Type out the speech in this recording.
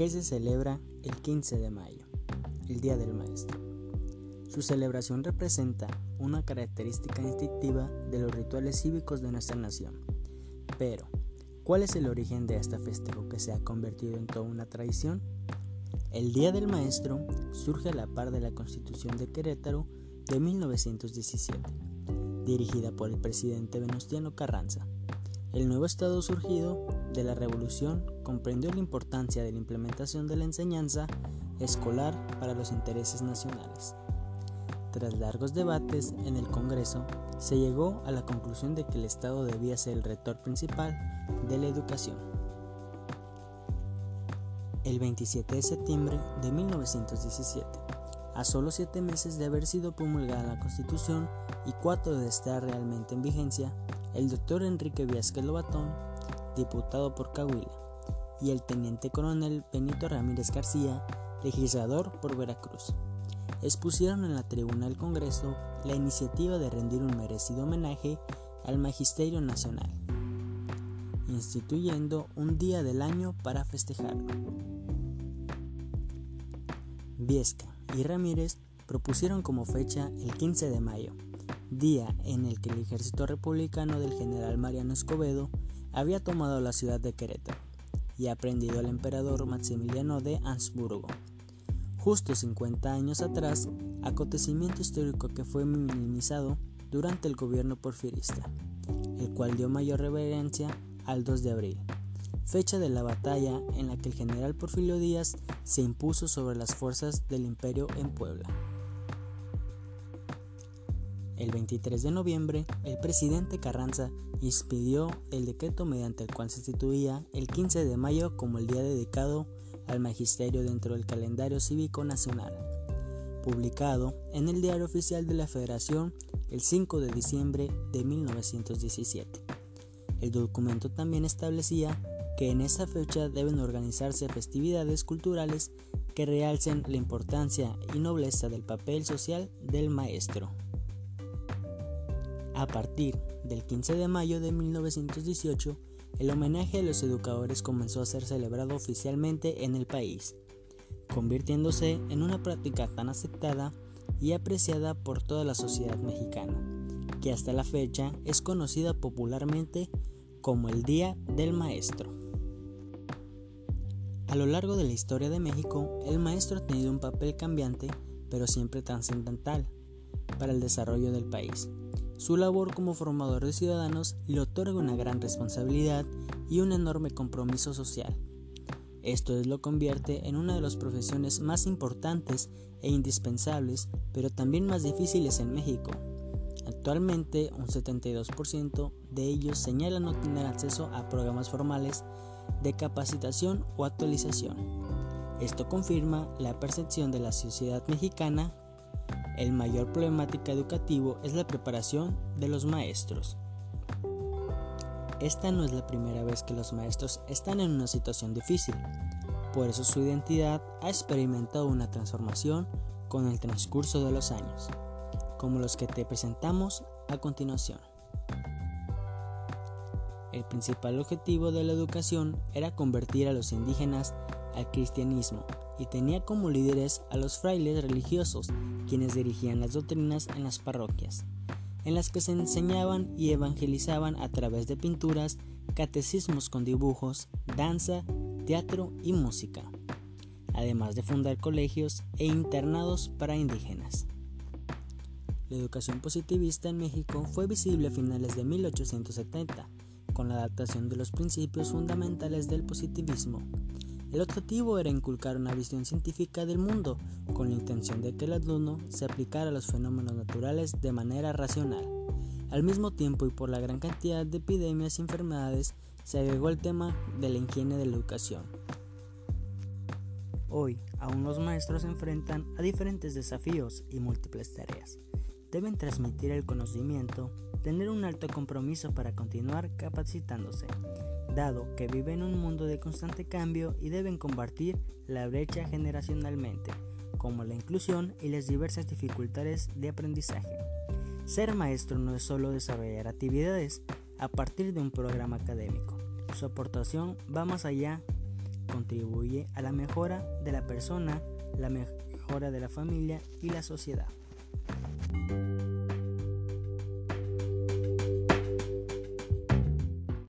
que se celebra el 15 de mayo, el Día del Maestro. Su celebración representa una característica instintiva de los rituales cívicos de nuestra nación. Pero, ¿cuál es el origen de este festejo que se ha convertido en toda una tradición? El Día del Maestro surge a la par de la Constitución de Querétaro de 1917, dirigida por el presidente Venustiano Carranza. El nuevo Estado surgido de la Revolución comprendió la importancia de la implementación de la enseñanza escolar para los intereses nacionales. Tras largos debates en el Congreso, se llegó a la conclusión de que el Estado debía ser el rector principal de la educación. El 27 de septiembre de 1917, a solo siete meses de haber sido promulgada la Constitución y cuatro de estar realmente en vigencia, el doctor Enrique Viasquez Lobatón, diputado por Coahuila, y el teniente coronel Benito Ramírez García, legislador por Veracruz, expusieron en la tribuna del Congreso la iniciativa de rendir un merecido homenaje al Magisterio Nacional, instituyendo un día del año para festejarlo. Viesca y Ramírez propusieron como fecha el 15 de mayo, día en el que el ejército republicano del general Mariano Escobedo había tomado la ciudad de Querétaro y aprendido al emperador Maximiliano de Habsburgo. Justo 50 años atrás, acontecimiento histórico que fue minimizado durante el gobierno porfirista, el cual dio mayor reverencia al 2 de abril, fecha de la batalla en la que el general Porfirio Díaz se impuso sobre las fuerzas del imperio en Puebla. El 23 de noviembre, el presidente Carranza expidió el decreto mediante el cual se instituía el 15 de mayo como el día dedicado al magisterio dentro del calendario cívico nacional, publicado en el Diario Oficial de la Federación el 5 de diciembre de 1917. El documento también establecía que en esa fecha deben organizarse festividades culturales que realcen la importancia y nobleza del papel social del maestro. A partir del 15 de mayo de 1918, el homenaje a los educadores comenzó a ser celebrado oficialmente en el país, convirtiéndose en una práctica tan aceptada y apreciada por toda la sociedad mexicana, que hasta la fecha es conocida popularmente como el Día del Maestro. A lo largo de la historia de México, el maestro ha tenido un papel cambiante, pero siempre trascendental, para el desarrollo del país. Su labor como formador de ciudadanos le otorga una gran responsabilidad y un enorme compromiso social. Esto es lo convierte en una de las profesiones más importantes e indispensables, pero también más difíciles en México. Actualmente, un 72% de ellos señalan no tener acceso a programas formales de capacitación o actualización. Esto confirma la percepción de la sociedad mexicana el mayor problemática educativo es la preparación de los maestros. Esta no es la primera vez que los maestros están en una situación difícil, por eso su identidad ha experimentado una transformación con el transcurso de los años, como los que te presentamos a continuación. El principal objetivo de la educación era convertir a los indígenas al cristianismo y tenía como líderes a los frailes religiosos, quienes dirigían las doctrinas en las parroquias, en las que se enseñaban y evangelizaban a través de pinturas, catecismos con dibujos, danza, teatro y música, además de fundar colegios e internados para indígenas. La educación positivista en México fue visible a finales de 1870, con la adaptación de los principios fundamentales del positivismo, el objetivo era inculcar una visión científica del mundo, con la intención de que el alumno se aplicara a los fenómenos naturales de manera racional. Al mismo tiempo y por la gran cantidad de epidemias y enfermedades, se agregó el tema de la higiene de la educación. Hoy, aún los maestros se enfrentan a diferentes desafíos y múltiples tareas. Deben transmitir el conocimiento, tener un alto compromiso para continuar capacitándose, dado que viven en un mundo de constante cambio y deben combatir la brecha generacionalmente, como la inclusión y las diversas dificultades de aprendizaje. Ser maestro no es solo desarrollar actividades a partir de un programa académico. Su aportación va más allá contribuye a la mejora de la persona, la mejora de la familia y la sociedad. thank you